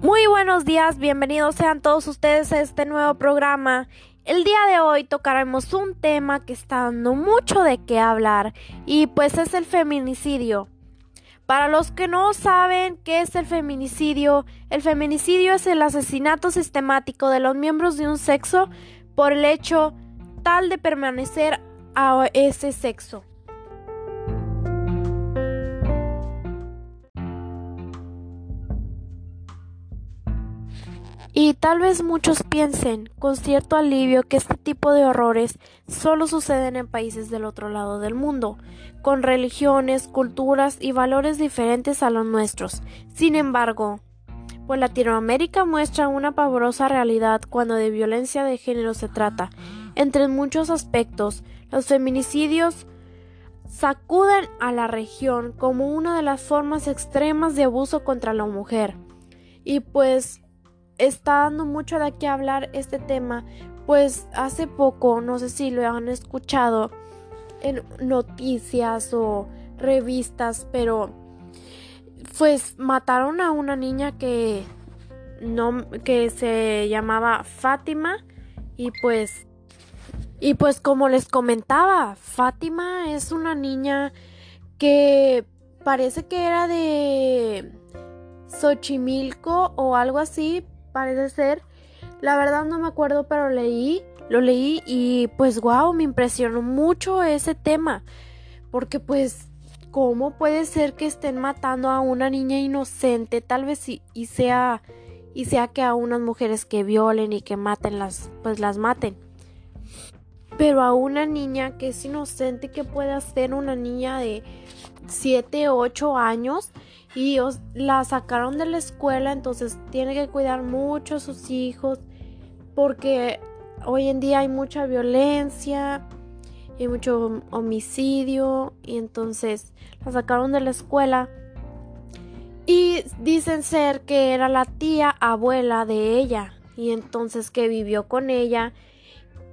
Muy buenos días, bienvenidos sean todos ustedes a este nuevo programa. El día de hoy tocaremos un tema que está dando mucho de qué hablar y pues es el feminicidio. Para los que no saben qué es el feminicidio, el feminicidio es el asesinato sistemático de los miembros de un sexo por el hecho tal de permanecer a ese sexo. Y tal vez muchos piensen con cierto alivio que este tipo de horrores solo suceden en países del otro lado del mundo, con religiones, culturas y valores diferentes a los nuestros. Sin embargo, pues Latinoamérica muestra una pavorosa realidad cuando de violencia de género se trata. Entre muchos aspectos, los feminicidios sacuden a la región como una de las formas extremas de abuso contra la mujer. Y pues está dando mucho de qué hablar este tema, pues hace poco, no sé si lo han escuchado en noticias o revistas, pero pues mataron a una niña que no que se llamaba Fátima y pues y pues como les comentaba, Fátima es una niña que parece que era de Xochimilco o algo así, parece ser. La verdad no me acuerdo, pero leí, lo leí y pues wow, me impresionó mucho ese tema. Porque pues, ¿cómo puede ser que estén matando a una niña inocente? Tal vez y, y sea y sea que a unas mujeres que violen y que maten las pues las maten. Pero a una niña que es inocente, que puede hacer una niña de 7, 8 años y la sacaron de la escuela, entonces tiene que cuidar mucho a sus hijos porque hoy en día hay mucha violencia y mucho homicidio y entonces la sacaron de la escuela y dicen ser que era la tía abuela de ella y entonces que vivió con ella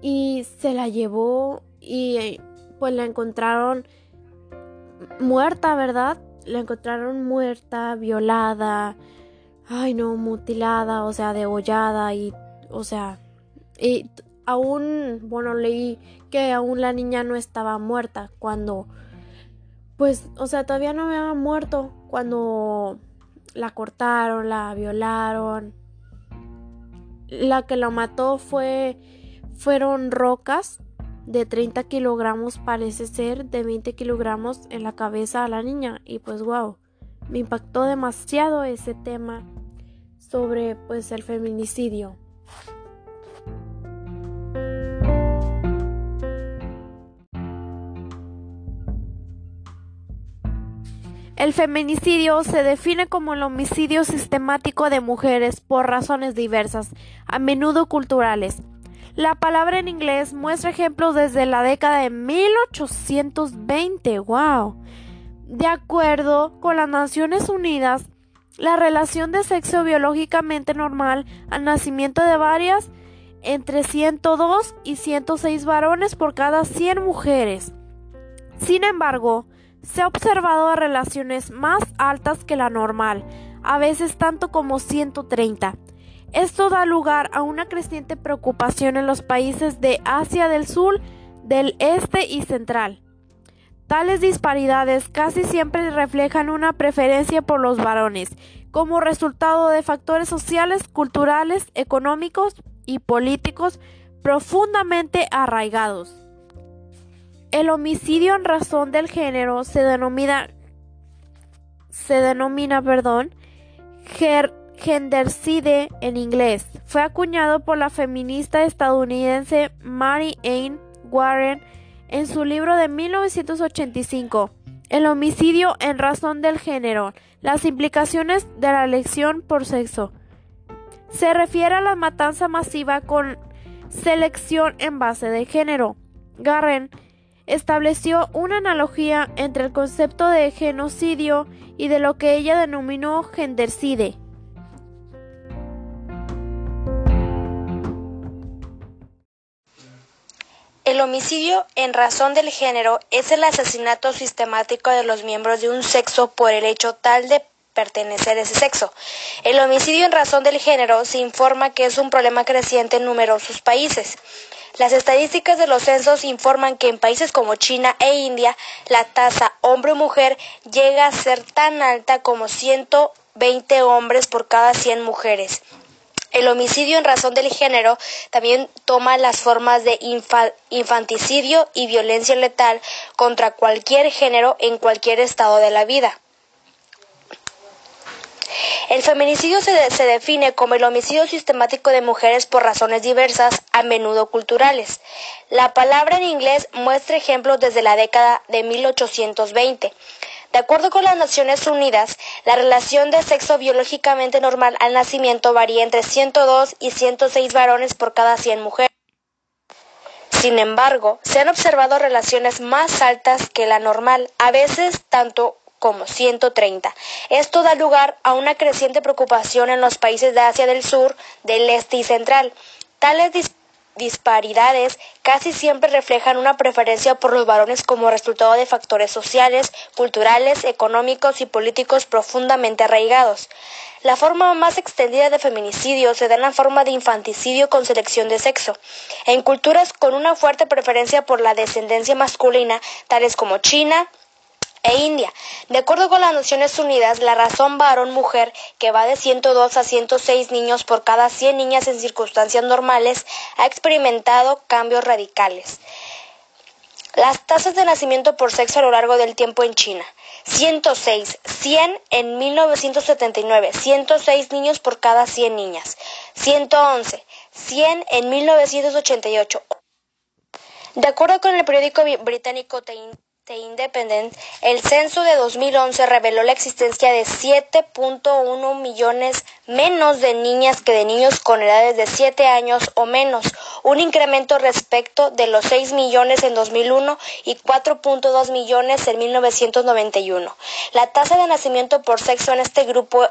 y se la llevó y pues la encontraron muerta, ¿verdad? La encontraron muerta, violada, ay no, mutilada, o sea, degollada y, o sea, y aún, bueno, leí que aún la niña no estaba muerta cuando, pues, o sea, todavía no había muerto cuando la cortaron, la violaron. La que la mató fue, fueron rocas de 30 kilogramos parece ser de 20 kilogramos en la cabeza a la niña. Y pues wow me impactó demasiado ese tema sobre pues el feminicidio. El feminicidio se define como el homicidio sistemático de mujeres por razones diversas, a menudo culturales, la palabra en inglés muestra ejemplos desde la década de 1820. ¡Wow! De acuerdo con las Naciones Unidas, la relación de sexo biológicamente normal al nacimiento de varias entre 102 y 106 varones por cada 100 mujeres. Sin embargo, se ha observado relaciones más altas que la normal, a veces tanto como 130. Esto da lugar a una creciente preocupación en los países de Asia del Sur, del Este y Central. Tales disparidades casi siempre reflejan una preferencia por los varones, como resultado de factores sociales, culturales, económicos y políticos profundamente arraigados. El homicidio en razón del género se denomina se denomina, perdón, gendercide en inglés. Fue acuñado por la feminista estadounidense Mary Ann Warren en su libro de 1985, El homicidio en razón del género, las implicaciones de la elección por sexo. Se refiere a la matanza masiva con selección en base de género. Garren estableció una analogía entre el concepto de genocidio y de lo que ella denominó gendercide. El homicidio en razón del género es el asesinato sistemático de los miembros de un sexo por el hecho tal de pertenecer a ese sexo. El homicidio en razón del género se informa que es un problema creciente en numerosos países. Las estadísticas de los censos informan que en países como China e India la tasa hombre-mujer llega a ser tan alta como 120 hombres por cada 100 mujeres. El homicidio en razón del género también toma las formas de infanticidio y violencia letal contra cualquier género en cualquier estado de la vida. El feminicidio se, define como el homicidio sistemático de mujeres por razones diversas, a menudo culturales. La palabra en inglés muestra ejemplos desde la década de 1820. De acuerdo con las Naciones Unidas, la relación de sexo biológicamente normal al nacimiento varía entre 102 y 106 varones por cada 100 mujeres. Sin embargo, se han observado relaciones más altas que la normal, a veces tanto como 130. Esto da lugar a una creciente preocupación en los países de Asia del Sur, del Este y Central. Tales disparidades casi siempre reflejan una preferencia por los varones como resultado de factores sociales, culturales, económicos y políticos profundamente arraigados. La forma más extendida de feminicidio se da en la forma de infanticidio con selección de sexo. En culturas con una fuerte preferencia por la descendencia masculina, tales como China, e India. De acuerdo con las Naciones Unidas, la razón varón-mujer, que va de 102 a 106 niños por cada 100 niñas en circunstancias normales, ha experimentado cambios radicales. Las tasas de nacimiento por sexo a lo largo del tiempo en China. 106, 100 en 1979, 106 niños por cada 100 niñas. 111, 100 en 1988. De acuerdo con el periódico británico The Independent, el censo de 2011 reveló la existencia de 7.1 millones menos de niñas que de niños con edades de 7 años o menos, un incremento respecto de los 6 millones en 2001 y 4.2 millones en 1991. La tasa de nacimiento por sexo en este grupo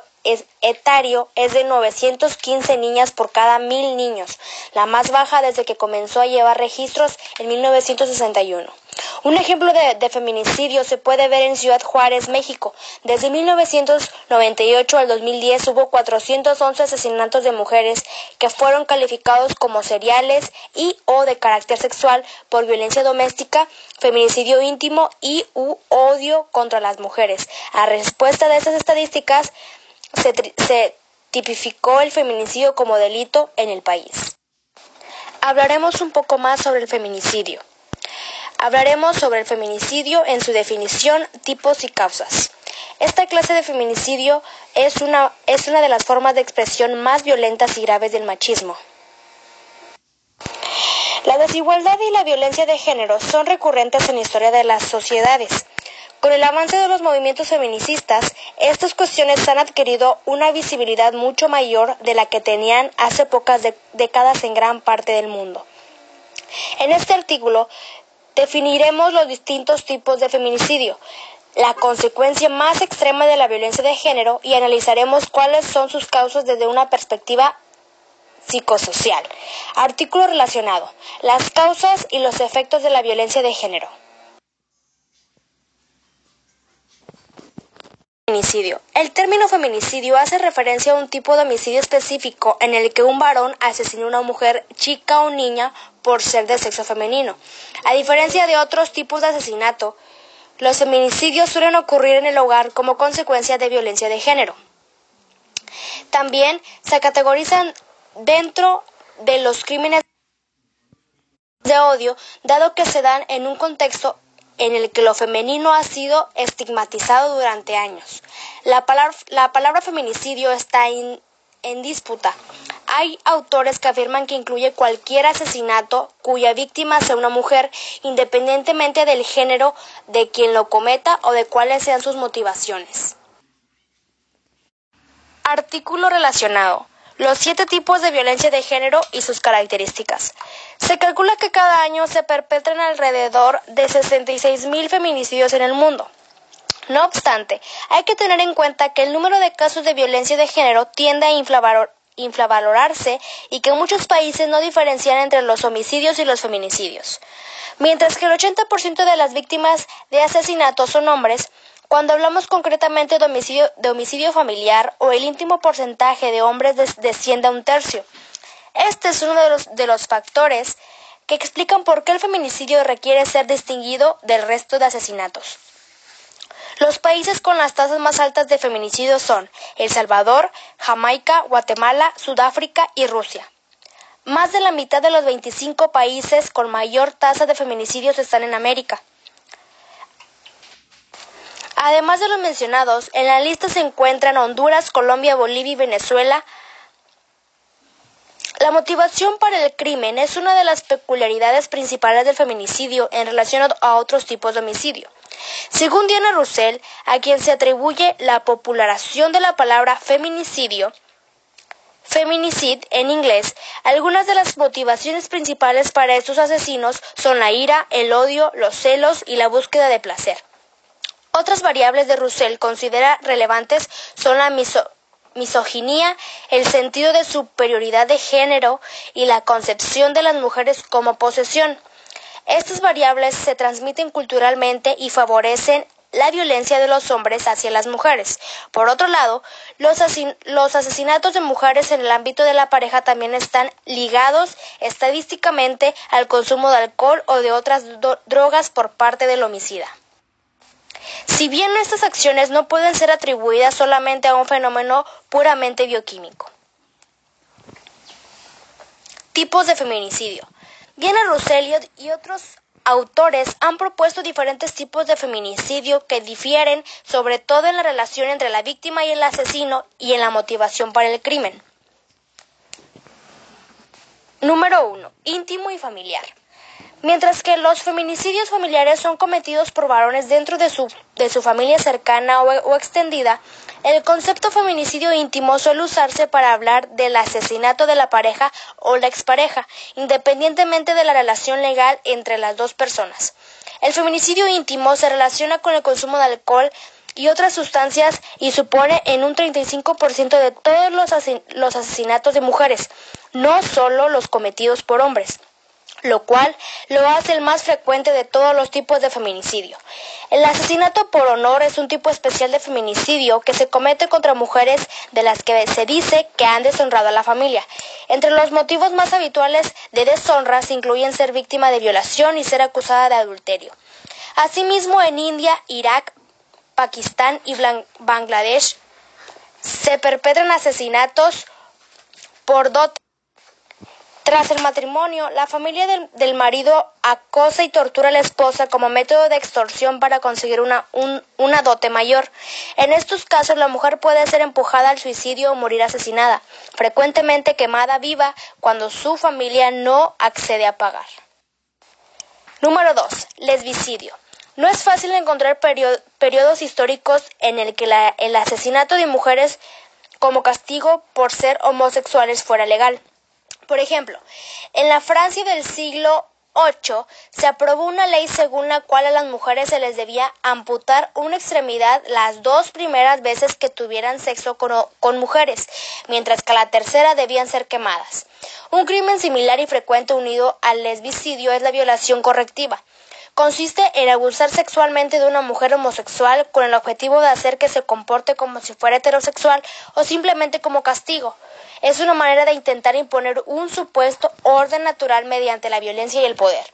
etario es de 915 niñas por cada mil niños, la más baja desde que comenzó a llevar registros en 1961. Un ejemplo de, feminicidio se puede ver en Ciudad Juárez, México. Desde 1998 al 2010 hubo 411 asesinatos de mujeres que fueron calificados como seriales y o de carácter sexual por violencia doméstica, feminicidio íntimo y u odio contra las mujeres. A respuesta de estas estadísticas se, tipificó el feminicidio como delito en el país. Hablaremos un poco más sobre el feminicidio. Hablaremos sobre el feminicidio en su definición, tipos y causas. Esta clase de feminicidio es una, es una de las formas de expresión más violentas y graves del machismo. La desigualdad y la violencia de género son recurrentes en la historia de las sociedades. Con el avance de los movimientos feministas, estas cuestiones han adquirido una visibilidad mucho mayor de la que tenían hace pocas décadas en gran parte del mundo. En este artículo Definiremos los distintos tipos de feminicidio, la consecuencia más extrema de la violencia de género y analizaremos cuáles son sus causas desde una perspectiva psicosocial. Artículo relacionado. Las causas y los efectos de la violencia de género. Feminicidio. El término feminicidio hace referencia a un tipo de homicidio específico en el que un varón asesina a una mujer, chica o niña por ser de sexo femenino. A diferencia de otros tipos de asesinato, los feminicidios suelen ocurrir en el hogar como consecuencia de violencia de género. También se categorizan dentro de los crímenes de odio, dado que se dan en un contexto en el que lo femenino ha sido estigmatizado durante años. La palabra, la palabra feminicidio está en, en disputa. Hay autores que afirman que incluye cualquier asesinato cuya víctima sea una mujer, independientemente del género de quien lo cometa o de cuáles sean sus motivaciones. Artículo relacionado. Los siete tipos de violencia de género y sus características. Se calcula que cada año se perpetran alrededor de 66 mil feminicidios en el mundo. No obstante, hay que tener en cuenta que el número de casos de violencia de género tiende a infravalorarse y que muchos países no diferencian entre los homicidios y los feminicidios. Mientras que el 80% de las víctimas de asesinato son hombres, Cuando hablamos concretamente de homicidio, familiar o el íntimo porcentaje de hombres desciende a un tercio. Este es uno de los, de los factores que explican por qué el feminicidio requiere ser distinguido del resto de asesinatos. Los países con las tasas más altas de feminicidio son El Salvador, Jamaica, Guatemala, Sudáfrica y Rusia. Más de la mitad de los 25 países con mayor tasa de feminicidios están en América. Además de los mencionados, en la lista se encuentran Honduras, Colombia, Bolivia y Venezuela, la motivación para el crimen es una de las peculiaridades principales del feminicidio en relación a otros tipos de homicidio. Según Diana Russell, a quien se atribuye la popularización de la palabra feminicidio, feminicid en inglés, algunas de las motivaciones principales para estos asesinos son la ira, el odio, los celos y la búsqueda de placer. Otras variables de Russell considera relevantes son la miso misoginia, el sentido de superioridad de género y la concepción de las mujeres como posesión. Estas variables se transmiten culturalmente y favorecen la violencia de los hombres hacia las mujeres. Por otro lado, los, asesinatos de mujeres en el ámbito de la pareja también están ligados estadísticamente al consumo de alcohol o de otras drogas por parte del homicida. Si bien estas acciones no pueden ser atribuidas solamente a un fenómeno puramente bioquímico. Tipos de feminicidio. Diana Russell y otros autores han propuesto diferentes tipos de feminicidio que difieren sobre todo en la relación entre la víctima y el asesino y en la motivación para el crimen. Número 1. Íntimo y familiar. Mientras que los feminicidios familiares son cometidos por varones dentro de su, de su familia cercana o, extendida, el concepto feminicidio íntimo suele usarse para hablar del asesinato de la pareja o la expareja, independientemente de la relación legal entre las dos personas. El feminicidio íntimo se relaciona con el consumo de alcohol y otras sustancias y supone en un 35% de todos los, los asesinatos de mujeres, no solo los cometidos por hombres lo cual lo hace el más frecuente de todos los tipos de feminicidio. El asesinato por honor es un tipo especial de feminicidio que se comete contra mujeres de las que se dice que han deshonrado a la familia. Entre los motivos más habituales de deshonra se incluyen ser víctima de violación y ser acusada de adulterio. Asimismo, en India, Irak, Pakistán y Bangladesh se perpetran asesinatos por dote tras el matrimonio, la familia del, marido acosa y tortura a la esposa como método de extorsión para conseguir una, una dote mayor. En estos casos, la mujer puede ser empujada al suicidio o morir asesinada, frecuentemente quemada viva cuando su familia no accede a pagar. Número 2. Lesbicidio. No es fácil encontrar periodos históricos en el que el asesinato de mujeres como castigo por ser homosexuales fuera legal. Por ejemplo, en la Francia del siglo VIII se aprobó una ley según la cual a las mujeres se les debía amputar una extremidad las dos primeras veces que tuvieran sexo con, mujeres, mientras que a la tercera debían ser quemadas. Un crimen similar y frecuente unido al lesbicidio es la violación correctiva. Consiste en abusar sexualmente de una mujer homosexual con el objetivo de hacer que se comporte como si fuera heterosexual o simplemente como castigo. Es una manera de intentar imponer un supuesto orden natural mediante la violencia y el poder.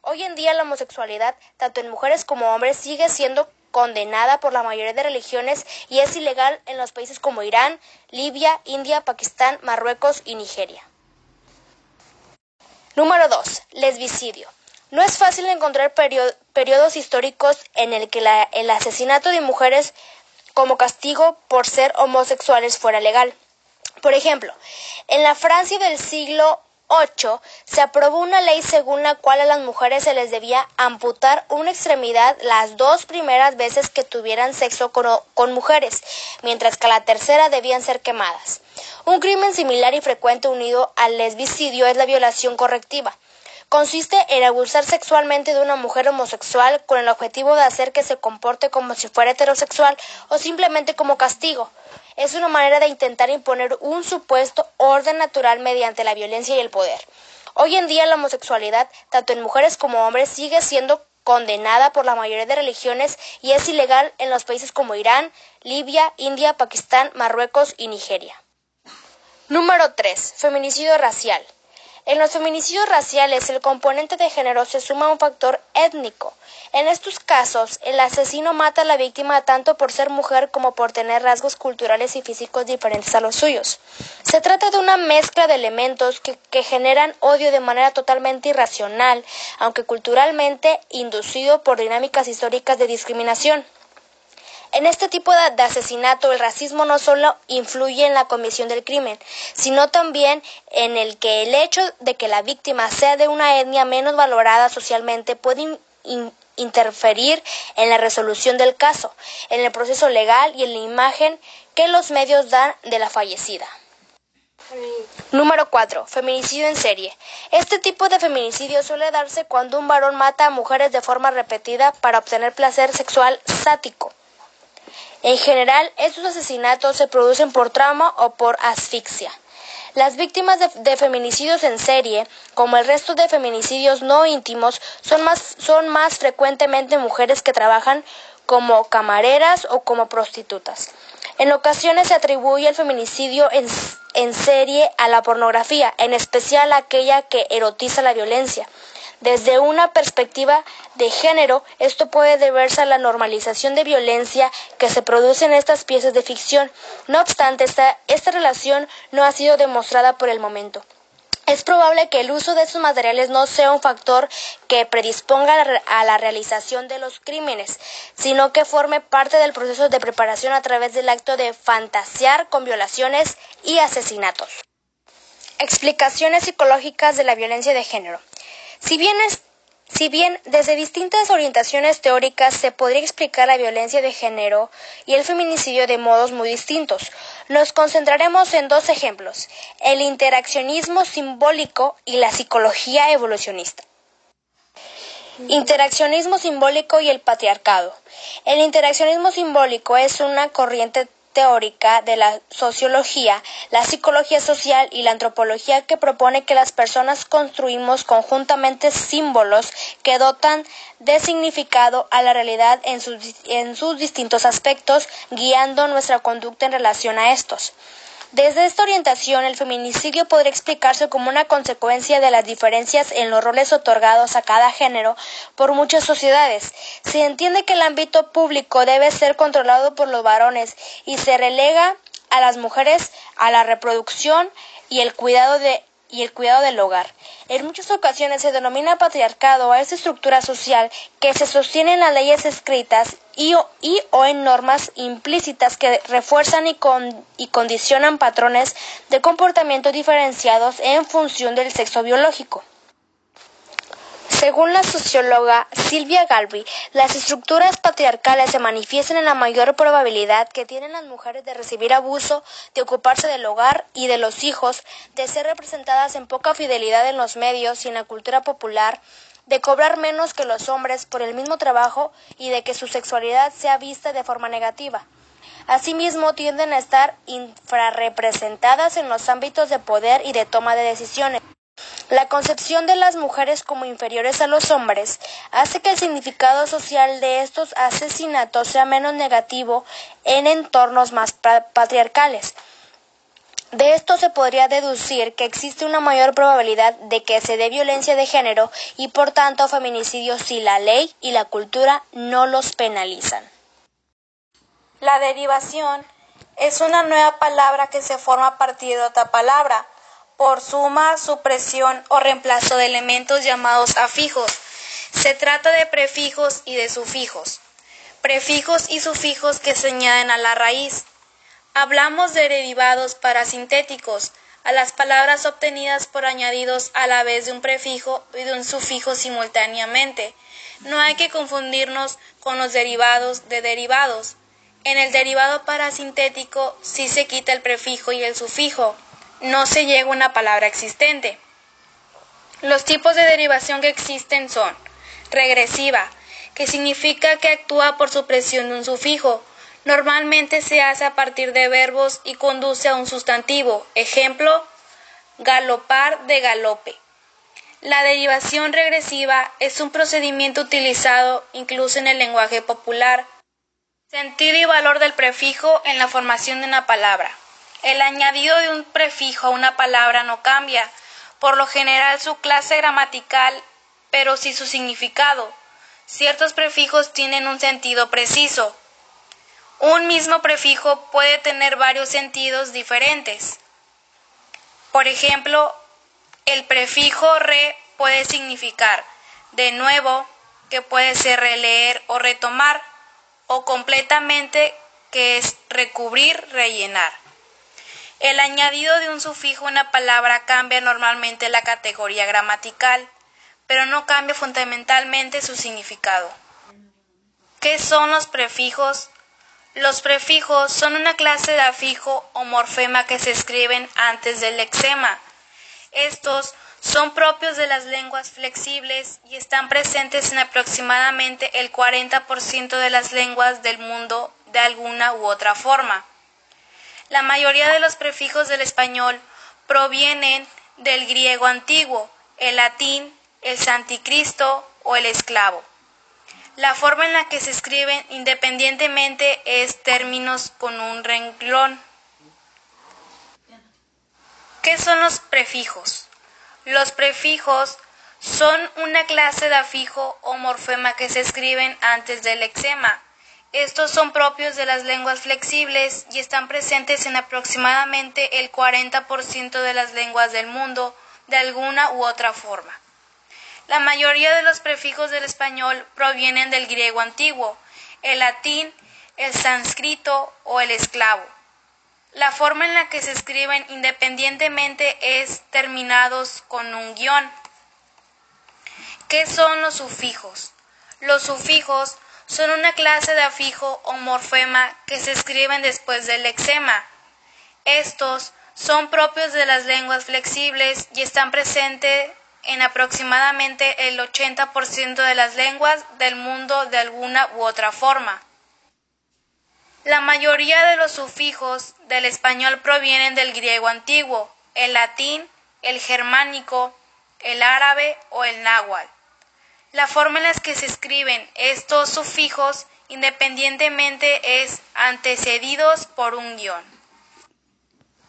Hoy en día la homosexualidad, tanto en mujeres como hombres, sigue siendo condenada por la mayoría de religiones y es ilegal en los países como Irán, Libia, India, Pakistán, Marruecos y Nigeria. Número 2. Lesbicidio. No es fácil encontrar periodos históricos en el que el asesinato de mujeres como castigo por ser homosexuales fuera legal. Por ejemplo, en la Francia del siglo VIII se aprobó una ley según la cual a las mujeres se les debía amputar una extremidad las dos primeras veces que tuvieran sexo con, con, mujeres, mientras que a la tercera debían ser quemadas. Un crimen similar y frecuente unido al lesbicidio es la violación correctiva. Consiste en abusar sexualmente de una mujer homosexual con el objetivo de hacer que se comporte como si fuera heterosexual o simplemente como castigo. Es una manera de intentar imponer un supuesto orden natural mediante la violencia y el poder. Hoy en día la homosexualidad, tanto en mujeres como hombres, sigue siendo condenada por la mayoría de religiones y es ilegal en los países como Irán, Libia, India, Pakistán, Marruecos y Nigeria. Número 3. Feminicidio racial. En los feminicidios raciales el componente de género se suma a un factor étnico. En estos casos, el asesino mata a la víctima tanto por ser mujer como por tener rasgos culturales y físicos diferentes a los suyos. Se trata de una mezcla de elementos que, que generan odio de manera totalmente irracional, aunque culturalmente inducido por dinámicas históricas de discriminación. En este tipo de, asesinato, el racismo no solo influye en la comisión del crimen, sino también en el que el hecho de que la víctima sea de una etnia menos valorada socialmente puede interferir en la resolución del caso, en el proceso legal y en la imagen que los medios dan de la fallecida. Número 4. Feminicidio en serie. Este tipo de feminicidio suele darse cuando un varón mata a mujeres de forma repetida para obtener placer sexual sático. En general, estos asesinatos se producen por trauma o por asfixia. Las víctimas de, feminicidios en serie, como el resto de feminicidios no íntimos, son más, son más frecuentemente mujeres que trabajan como camareras o como prostitutas. En ocasiones se atribuye el feminicidio en, en serie a la pornografía, en especial aquella que erotiza la violencia. Desde una perspectiva de género, esto puede deberse a la normalización de violencia que se produce en estas piezas de ficción. No obstante, esta, esta relación no ha sido demostrada por el momento. Es probable que el uso de estos materiales no sea un factor que predisponga a la realización de los crímenes, sino que forme parte del proceso de preparación a través del acto de fantasear con violaciones y asesinatos. Explicaciones psicológicas de la violencia de género. Si bien, si bien desde distintas orientaciones teóricas se podría explicar la violencia de género y el feminicidio de modos muy distintos, nos concentraremos en dos ejemplos, el interaccionismo simbólico y la psicología evolucionista. Interaccionismo simbólico y el patriarcado. El interaccionismo simbólico es una corriente teórica de la sociología, la psicología social y la antropología que propone que las personas construimos conjuntamente símbolos que dotan de significado a la realidad en sus, distintos aspectos, guiando nuestra conducta en relación a estos. Desde esta orientación, el feminicidio podría explicarse como una consecuencia de las diferencias en los roles otorgados a cada género por muchas sociedades. Se entiende que el ámbito público debe ser controlado por los varones y se relega a las mujeres a la reproducción y el cuidado de y el cuidado del hogar. En muchas ocasiones se denomina patriarcado a esta estructura social que se sostiene en las leyes escritas y o, en normas implícitas que refuerzan y, con, y condicionan patrones de comportamiento diferenciados en función del sexo biológico. Según la socióloga Silvia Galvi, las estructuras patriarcales se manifiestan en la mayor probabilidad que tienen las mujeres de recibir abuso, de ocuparse del hogar y de los hijos, de ser representadas en poca fidelidad en los medios y en la cultura popular, de cobrar menos que los hombres por el mismo trabajo y de que su sexualidad sea vista de forma negativa. Asimismo, tienden a estar infrarrepresentadas en los ámbitos de poder y de toma de decisiones. La concepción de las mujeres como inferiores a los hombres hace que el significado social de estos asesinatos sea menos negativo en entornos más patriarcales. De esto se podría deducir que existe una mayor probabilidad de que se dé violencia de género y por tanto feminicidio si la ley y la cultura no los penalizan. La derivación es una nueva palabra que se forma a partir de otra palabra por suma, supresión o reemplazo de elementos llamados afijos. Se trata de prefijos y de sufijos. Prefijos y sufijos que se añaden a la raíz. Hablamos de derivados parasintéticos, a las palabras obtenidas por añadidos a la vez de un prefijo y de un sufijo simultáneamente. No hay que confundirnos con los derivados de derivados. En el derivado parasintético sí se quita el prefijo y el sufijo, no se llega a una palabra existente. Los tipos de derivación que existen son regresiva, que significa que actúa por supresión de un sufijo. Normalmente se hace a partir de verbos y conduce a un sustantivo. Ejemplo, galopar de galope. La derivación regresiva es un procedimiento utilizado incluso en el lenguaje popular. Sentido y valor del prefijo en la formación de una palabra. El añadido de un prefijo a una palabra no cambia, por lo general su clase gramatical, pero sí su significado. Ciertos prefijos tienen un sentido preciso. Un mismo prefijo puede tener varios sentidos diferentes. Por ejemplo, el prefijo re puede significar de nuevo, que puede ser releer o retomar, o completamente, que es recubrir, rellenar. El añadido de un sufijo a una palabra cambia normalmente la categoría gramatical, pero no cambia fundamentalmente su significado. ¿Qué son los prefijos? Los prefijos son una clase de afijo o morfema que se escriben antes del lexema. Estos son propios de las lenguas flexibles y están presentes en aproximadamente el 40% de las lenguas del mundo de alguna u otra forma. La mayoría de los prefijos del español provienen del griego antiguo, el latín, el santicristo o el esclavo. La forma en la que se escriben independientemente es términos con un renglón. ¿Qué son los prefijos? Los prefijos son una clase de afijo o morfema que se escriben antes del lexema estos son propios de las lenguas flexibles y están presentes en aproximadamente el 40% de las lenguas del mundo de alguna u otra forma. La mayoría de los prefijos del español provienen del griego antiguo, el latín, el sánscrito o el esclavo. La forma en la que se escriben independientemente es terminados con un guion. ¿Qué son los sufijos? Los sufijos son una clase de afijo o morfema que se escriben después del lexema. Estos son propios de las lenguas flexibles y están presentes en aproximadamente el 80% de las lenguas del mundo de alguna u otra forma. La mayoría de los sufijos del español provienen del griego antiguo, el latín, el germánico, el árabe o el náhuatl. La forma en la que se escriben estos sufijos independientemente es antecedidos por un guion.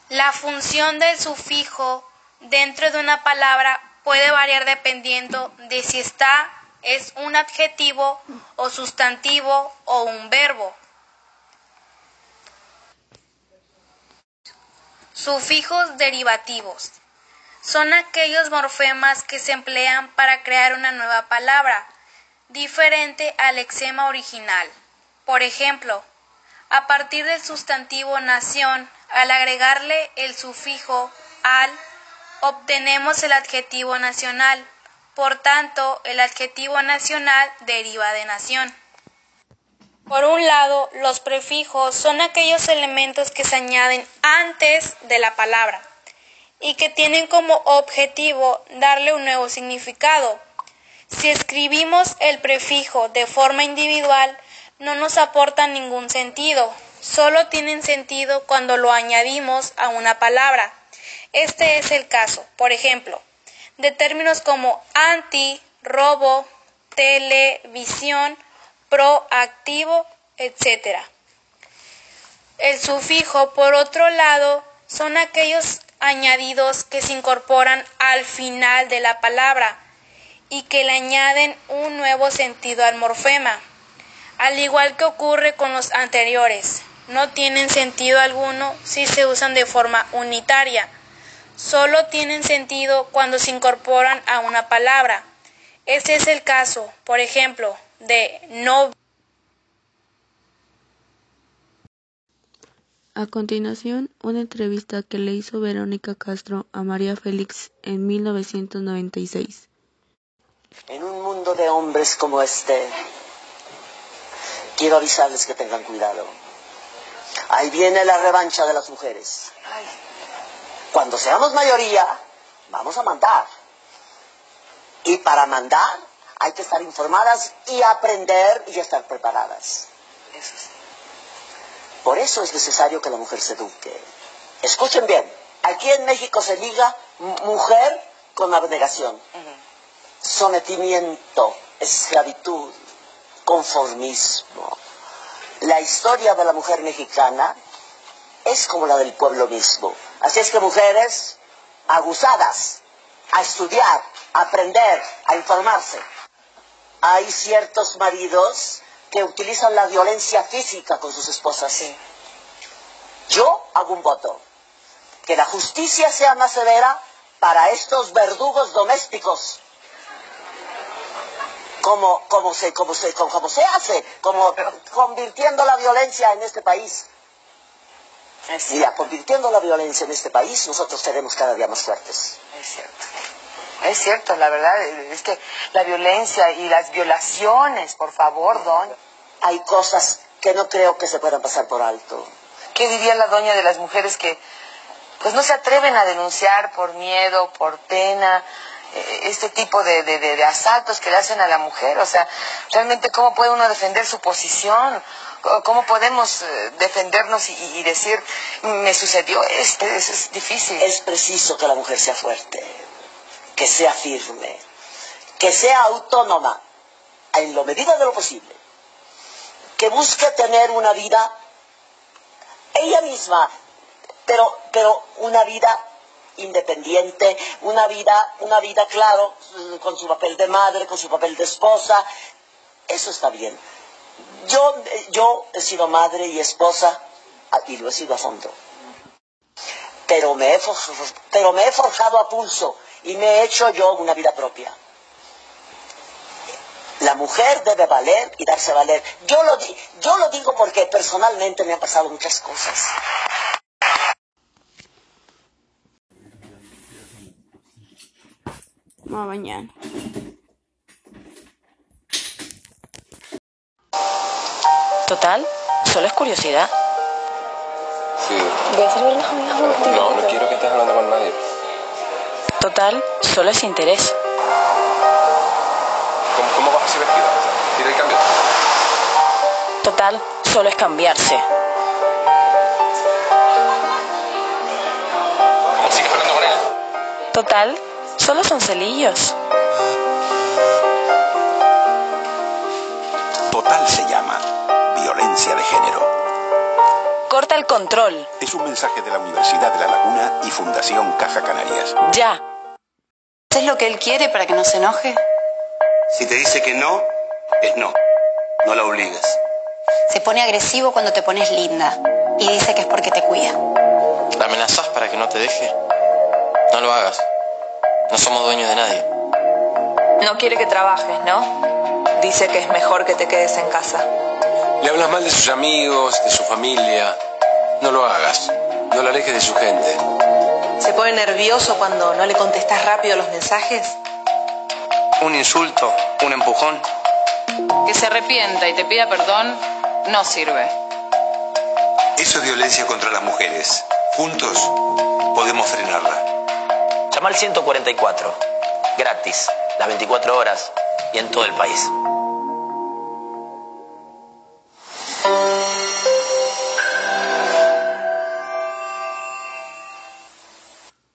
La función del sufijo dentro de una palabra puede variar dependiendo de si está es un adjetivo o sustantivo o un verbo. Sufijos derivativos son aquellos morfemas que se emplean para crear una nueva palabra, diferente al exema original. Por ejemplo, a partir del sustantivo nación, al agregarle el sufijo al, obtenemos el adjetivo nacional. Por tanto, el adjetivo nacional deriva de nación. Por un lado, los prefijos son aquellos elementos que se añaden antes de la palabra y que tienen como objetivo darle un nuevo significado. Si escribimos el prefijo de forma individual, no nos aporta ningún sentido, solo tienen sentido cuando lo añadimos a una palabra. Este es el caso, por ejemplo, de términos como anti, robo, televisión, proactivo, etc. El sufijo, por otro lado, son aquellos añadidos que se incorporan al final de la palabra y que le añaden un nuevo sentido al morfema. Al igual que ocurre con los anteriores, no tienen sentido alguno si se usan de forma unitaria. Solo tienen sentido cuando se incorporan a una palabra. Este es el caso, por ejemplo, de no A continuación, una entrevista que le hizo Verónica Castro a María Félix en 1996. En un mundo de hombres como este, quiero avisarles que tengan cuidado. Ahí viene la revancha de las mujeres. Cuando seamos mayoría, vamos a mandar. Y para mandar hay que estar informadas y aprender y estar preparadas. Eso sí. Por eso es necesario que la mujer se eduque. Escuchen bien, aquí en México se liga mujer con abnegación. sometimiento, esclavitud, conformismo. La historia de la mujer mexicana es como la del pueblo mismo. Así es que mujeres aguzadas a estudiar, a aprender, a informarse. Hay ciertos maridos que utilizan la violencia física con sus esposas. Yo hago un voto. Que la justicia sea más severa para estos verdugos domésticos. Como, como, se, como, se, como, se hace, como convirtiendo la violencia en este país. Mira, convirtiendo la violencia en este país, nosotros seremos cada día más fuertes. Es cierto. Es cierto, la verdad es que la violencia y las violaciones, por favor, doña. Hay cosas que no creo que se puedan pasar por alto. ¿Qué diría la doña de las mujeres que pues no se atreven a denunciar por miedo, por pena, eh, este tipo de, de, asaltos que le hacen a la mujer? O sea, realmente cómo puede uno defender su posición? ¿Cómo podemos eh, defendernos y, decir, me sucedió esto? es difícil. Es preciso que la mujer sea fuerte que sea firme, que sea autónoma en lo medida de lo posible, que busque tener una vida ella misma, pero, pero una vida independiente, una vida, una vida, claro, con su papel de madre, con su papel de esposa, eso está bien. Yo, yo he sido madre y esposa y lo he sido a fondo. Pero me he, pero me he forjado a pulso y me he hecho yo una vida propia. La mujer debe valer y darse a valer. Yo lo, yo lo digo porque personalmente me han pasado muchas cosas. mañana. Total, solo es curiosidad. Sí. Voy a ver No, no quiero que estés hablando con nadie. Total, solo es interés. ¿Cómo, vas así vestida? ¿Tira el cambio? Total, solo es cambiarse. ¿Sigues hablando con él? Total, solo son celillos. Total se llama violencia de género. Corta el control. Es un mensaje de la Universidad de La Laguna y Fundación Caja Canarias. Ya. ¿Es lo que él quiere para que no se enoje? Si te dice que no, es no. No la obligues. Se pone agresivo cuando te pones linda y dice que es porque te cuida. ¿La amenazas para que no te deje? No lo hagas. No somos dueños de nadie. No quiere que trabajes, ¿no? Dice que es mejor que te quedes en casa. Le hablas mal de sus amigos, de su familia. No lo hagas. No lo alejes de su gente. ¿Se pone nervioso cuando no le contestas rápido los mensajes? Un insulto, un empujón. Que se arrepienta y te pida perdón no sirve. Eso es violencia contra las mujeres. Juntos podemos frenarla. Llama al 144. Gratis. Las 24 horas y en todo el país.